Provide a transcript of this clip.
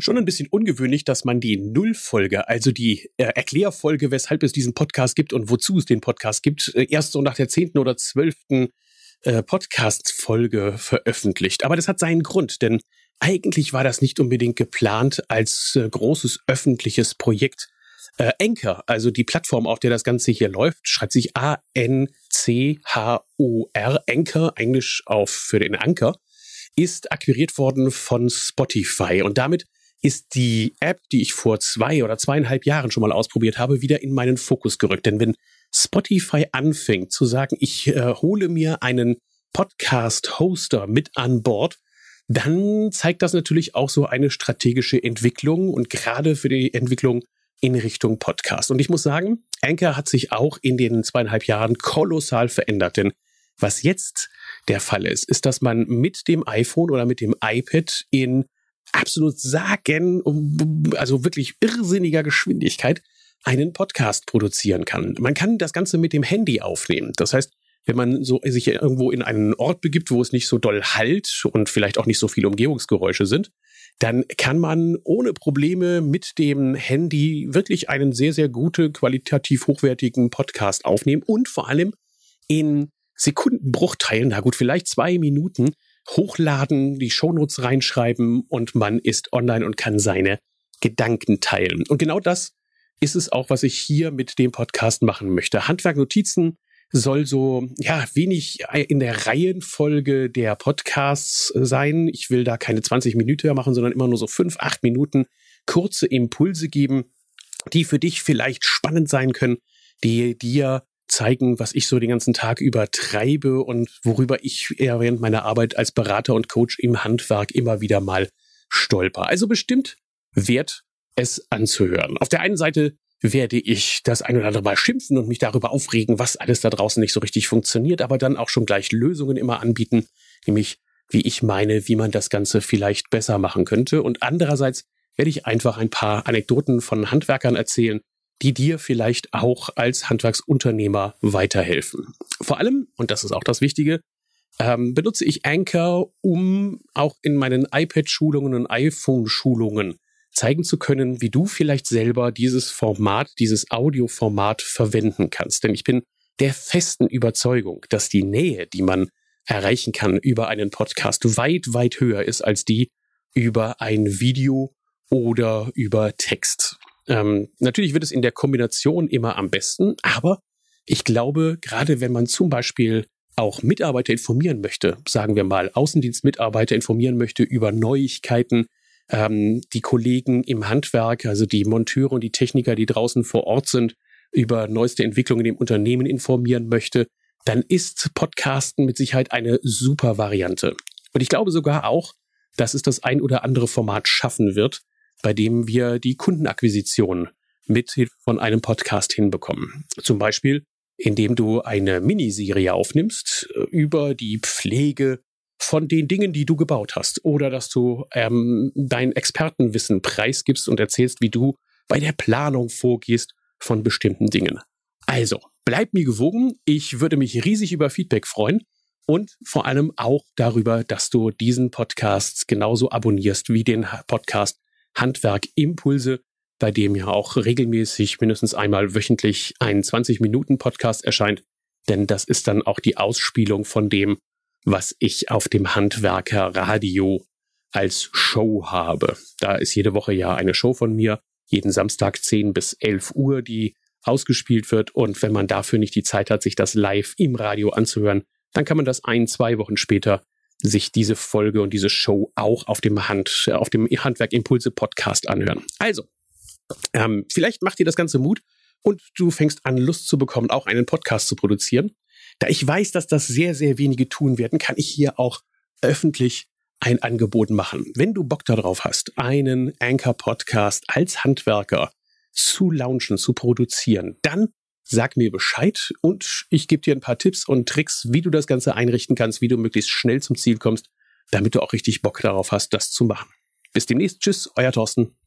Schon ein bisschen ungewöhnlich, dass man die Nullfolge, also die äh, Erklärfolge, weshalb es diesen Podcast gibt und wozu es den Podcast gibt, äh, erst so nach der zehnten oder zwölften äh, Podcast-Folge veröffentlicht. Aber das hat seinen Grund, denn eigentlich war das nicht unbedingt geplant als äh, großes öffentliches Projekt. Äh, Anchor, also die Plattform, auf der das Ganze hier läuft, schreibt sich A-N-C-H-O-R, Anchor, Englisch auf für den Anker, ist akquiriert worden von Spotify und damit ist die App, die ich vor zwei oder zweieinhalb Jahren schon mal ausprobiert habe, wieder in meinen Fokus gerückt. Denn wenn Spotify anfängt zu sagen, ich äh, hole mir einen Podcast-Hoster mit an Bord, dann zeigt das natürlich auch so eine strategische Entwicklung und gerade für die Entwicklung in Richtung Podcast. Und ich muss sagen, Anchor hat sich auch in den zweieinhalb Jahren kolossal verändert, denn was jetzt der Fall ist, ist, dass man mit dem iPhone oder mit dem iPad in absolut sagen, also wirklich irrsinniger Geschwindigkeit einen Podcast produzieren kann. Man kann das Ganze mit dem Handy aufnehmen. Das heißt, wenn man so sich irgendwo in einen Ort begibt, wo es nicht so doll halt und vielleicht auch nicht so viele Umgebungsgeräusche sind, dann kann man ohne Probleme mit dem Handy wirklich einen sehr, sehr gute, qualitativ hochwertigen Podcast aufnehmen und vor allem in Sekundenbruchteilen, na gut, vielleicht zwei Minuten, hochladen, die Shownotes reinschreiben und man ist online und kann seine Gedanken teilen. Und genau das ist es auch, was ich hier mit dem Podcast machen möchte. Handwerknotizen soll so, ja, wenig in der Reihenfolge der Podcasts sein. Ich will da keine 20 Minuten machen, sondern immer nur so fünf, acht Minuten kurze Impulse geben, die für dich vielleicht spannend sein können, die dir zeigen, was ich so den ganzen Tag über und worüber ich eher während meiner Arbeit als Berater und Coach im Handwerk immer wieder mal stolper. Also bestimmt wert es anzuhören. Auf der einen Seite werde ich das ein oder andere Mal schimpfen und mich darüber aufregen, was alles da draußen nicht so richtig funktioniert, aber dann auch schon gleich Lösungen immer anbieten, nämlich wie ich meine, wie man das Ganze vielleicht besser machen könnte. Und andererseits werde ich einfach ein paar Anekdoten von Handwerkern erzählen, die dir vielleicht auch als Handwerksunternehmer weiterhelfen. Vor allem, und das ist auch das Wichtige, ähm, benutze ich Anchor, um auch in meinen iPad-Schulungen und iPhone-Schulungen zeigen zu können, wie du vielleicht selber dieses Format, dieses Audioformat verwenden kannst. Denn ich bin der festen Überzeugung, dass die Nähe, die man erreichen kann über einen Podcast, weit, weit höher ist als die über ein Video oder über Text. Ähm, natürlich wird es in der Kombination immer am besten, aber ich glaube, gerade wenn man zum Beispiel auch Mitarbeiter informieren möchte, sagen wir mal Außendienstmitarbeiter informieren möchte über Neuigkeiten, ähm, die Kollegen im Handwerk, also die Monteure und die Techniker, die draußen vor Ort sind, über neueste Entwicklungen im Unternehmen informieren möchte, dann ist Podcasten mit Sicherheit eine super Variante. Und ich glaube sogar auch, dass es das ein oder andere Format schaffen wird, bei dem wir die Kundenakquisition mit von einem Podcast hinbekommen. Zum Beispiel, indem du eine Miniserie aufnimmst äh, über die Pflege von den Dingen, die du gebaut hast. Oder dass du ähm, dein Expertenwissen preisgibst und erzählst, wie du bei der Planung vorgehst von bestimmten Dingen. Also, bleib mir gewogen. Ich würde mich riesig über Feedback freuen und vor allem auch darüber, dass du diesen Podcast genauso abonnierst wie den Podcast Handwerk Impulse, bei dem ja auch regelmäßig mindestens einmal wöchentlich ein 20-Minuten-Podcast erscheint. Denn das ist dann auch die Ausspielung von dem, was ich auf dem Handwerker Radio als Show habe. Da ist jede Woche ja eine Show von mir, jeden Samstag 10 bis 11 Uhr, die ausgespielt wird. Und wenn man dafür nicht die Zeit hat, sich das live im Radio anzuhören, dann kann man das ein, zwei Wochen später sich diese Folge und diese Show auch auf dem Hand, auf dem Handwerk Impulse Podcast anhören. Also, ähm, vielleicht macht dir das Ganze Mut und du fängst an, Lust zu bekommen, auch einen Podcast zu produzieren. Da ich weiß, dass das sehr, sehr wenige tun werden, kann ich hier auch öffentlich ein Angebot machen. Wenn du Bock darauf hast, einen Anchor-Podcast als Handwerker zu launchen, zu produzieren, dann sag mir Bescheid und ich gebe dir ein paar Tipps und Tricks, wie du das Ganze einrichten kannst, wie du möglichst schnell zum Ziel kommst, damit du auch richtig Bock darauf hast, das zu machen. Bis demnächst. Tschüss, euer Thorsten.